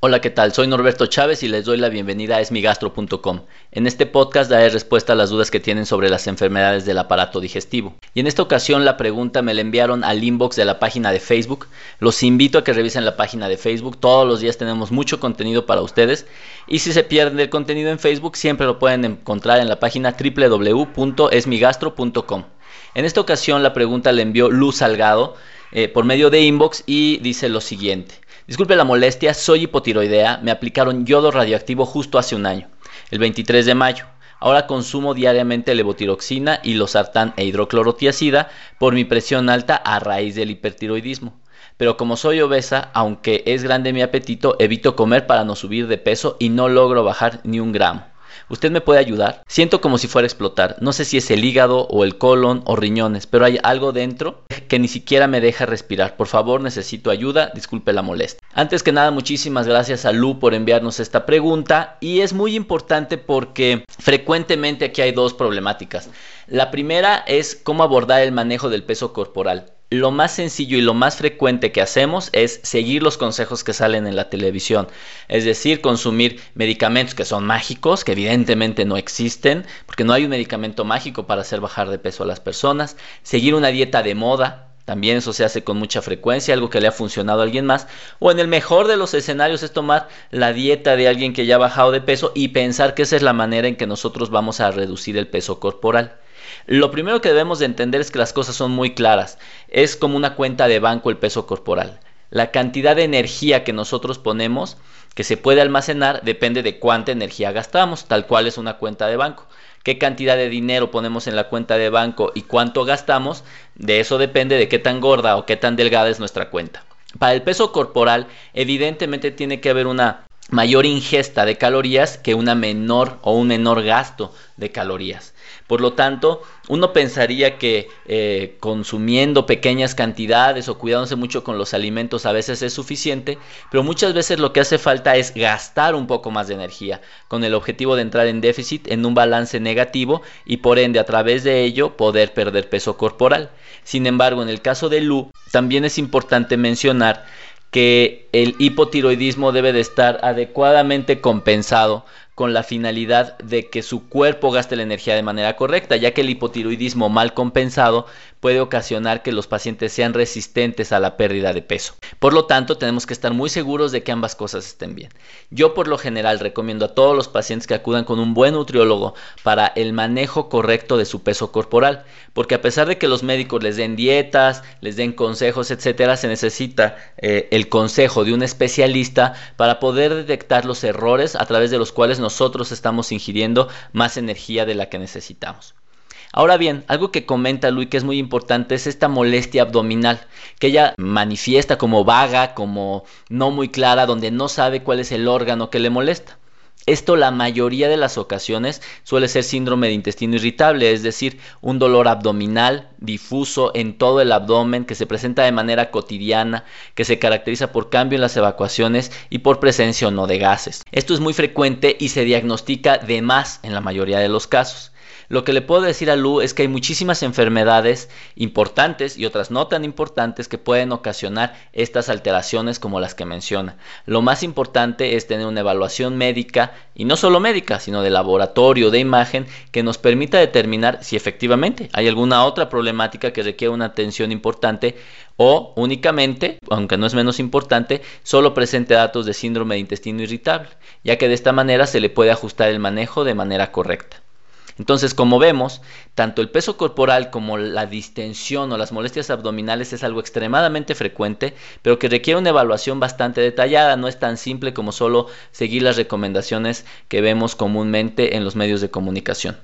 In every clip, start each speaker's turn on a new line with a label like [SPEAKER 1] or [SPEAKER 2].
[SPEAKER 1] Hola, ¿qué tal? Soy Norberto Chávez y les doy la bienvenida a esmigastro.com. En este podcast daré respuesta a las dudas que tienen sobre las enfermedades del aparato digestivo. Y en esta ocasión la pregunta me la enviaron al inbox de la página de Facebook. Los invito a que revisen la página de Facebook. Todos los días tenemos mucho contenido para ustedes. Y si se pierden el contenido en Facebook, siempre lo pueden encontrar en la página www.esmigastro.com. En esta ocasión la pregunta la envió Luz Salgado eh, por medio de inbox y dice lo siguiente. Disculpe la molestia, soy hipotiroidea, me aplicaron yodo radioactivo justo hace un año, el 23 de mayo. Ahora consumo diariamente levotiroxina y losartán e hidroclorotiazida por mi presión alta a raíz del hipertiroidismo. Pero como soy obesa, aunque es grande mi apetito, evito comer para no subir de peso y no logro bajar ni un gramo. ¿Usted me puede ayudar? Siento como si fuera a explotar. No sé si es el hígado o el colon o riñones, pero hay algo dentro que ni siquiera me deja respirar. Por favor, necesito ayuda. Disculpe la molestia. Antes que nada, muchísimas gracias a Lu por enviarnos esta pregunta y es muy importante porque frecuentemente aquí hay dos problemáticas. La primera es cómo abordar el manejo del peso corporal lo más sencillo y lo más frecuente que hacemos es seguir los consejos que salen en la televisión, es decir, consumir medicamentos que son mágicos, que evidentemente no existen, porque no hay un medicamento mágico para hacer bajar de peso a las personas, seguir una dieta de moda, también eso se hace con mucha frecuencia, algo que le ha funcionado a alguien más. O en el mejor de los escenarios es tomar la dieta de alguien que ya ha bajado de peso y pensar que esa es la manera en que nosotros vamos a reducir el peso corporal. Lo primero que debemos de entender es que las cosas son muy claras. Es como una cuenta de banco el peso corporal. La cantidad de energía que nosotros ponemos que se puede almacenar depende de cuánta energía gastamos, tal cual es una cuenta de banco. Qué cantidad de dinero ponemos en la cuenta de banco y cuánto gastamos, de eso depende de qué tan gorda o qué tan delgada es nuestra cuenta. Para el peso corporal, evidentemente tiene que haber una mayor ingesta de calorías que una menor o un menor gasto de calorías. Por lo tanto, uno pensaría que eh, consumiendo pequeñas cantidades o cuidándose mucho con los alimentos a veces es suficiente, pero muchas veces lo que hace falta es gastar un poco más de energía con el objetivo de entrar en déficit en un balance negativo y por ende a través de ello poder perder peso corporal. Sin embargo, en el caso de Lu, también es importante mencionar que el hipotiroidismo debe de estar adecuadamente compensado con la finalidad de que su cuerpo gaste la energía de manera correcta, ya que el hipotiroidismo mal compensado puede ocasionar que los pacientes sean resistentes a la pérdida de peso. Por lo tanto, tenemos que estar muy seguros de que ambas cosas estén bien. Yo por lo general recomiendo a todos los pacientes que acudan con un buen nutriólogo para el manejo correcto de su peso corporal, porque a pesar de que los médicos les den dietas, les den consejos, etcétera, se necesita eh, el consejo de un especialista para poder detectar los errores a través de los cuales nosotros estamos ingiriendo más energía de la que necesitamos. Ahora bien, algo que comenta Luis que es muy importante es esta molestia abdominal, que ella manifiesta como vaga, como no muy clara, donde no sabe cuál es el órgano que le molesta. Esto la mayoría de las ocasiones suele ser síndrome de intestino irritable, es decir, un dolor abdominal difuso en todo el abdomen que se presenta de manera cotidiana, que se caracteriza por cambio en las evacuaciones y por presencia o no de gases. Esto es muy frecuente y se diagnostica de más en la mayoría de los casos. Lo que le puedo decir a Lu es que hay muchísimas enfermedades importantes y otras no tan importantes que pueden ocasionar estas alteraciones como las que menciona. Lo más importante es tener una evaluación médica y no solo médica, sino de laboratorio, de imagen, que nos permita determinar si efectivamente hay alguna otra problemática que requiere una atención importante o únicamente, aunque no es menos importante, solo presente datos de síndrome de intestino irritable, ya que de esta manera se le puede ajustar el manejo de manera correcta. Entonces, como vemos, tanto el peso corporal como la distensión o las molestias abdominales es algo extremadamente frecuente, pero que requiere una evaluación bastante detallada, no es tan simple como solo seguir las recomendaciones que vemos comúnmente en los medios de comunicación.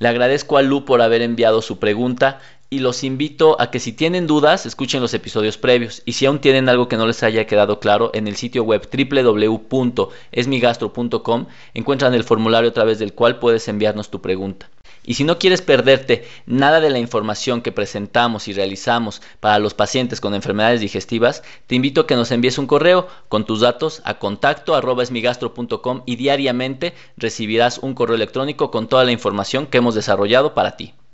[SPEAKER 1] Le agradezco a Lu por haber enviado su pregunta y los invito a que si tienen dudas escuchen los episodios previos y si aún tienen algo que no les haya quedado claro en el sitio web www.esmigastro.com encuentran el formulario a través del cual puedes enviarnos tu pregunta. Y si no quieres perderte nada de la información que presentamos y realizamos para los pacientes con enfermedades digestivas, te invito a que nos envíes un correo con tus datos a contacto esmigastro.com y diariamente recibirás un correo electrónico con toda la información que hemos desarrollado para ti.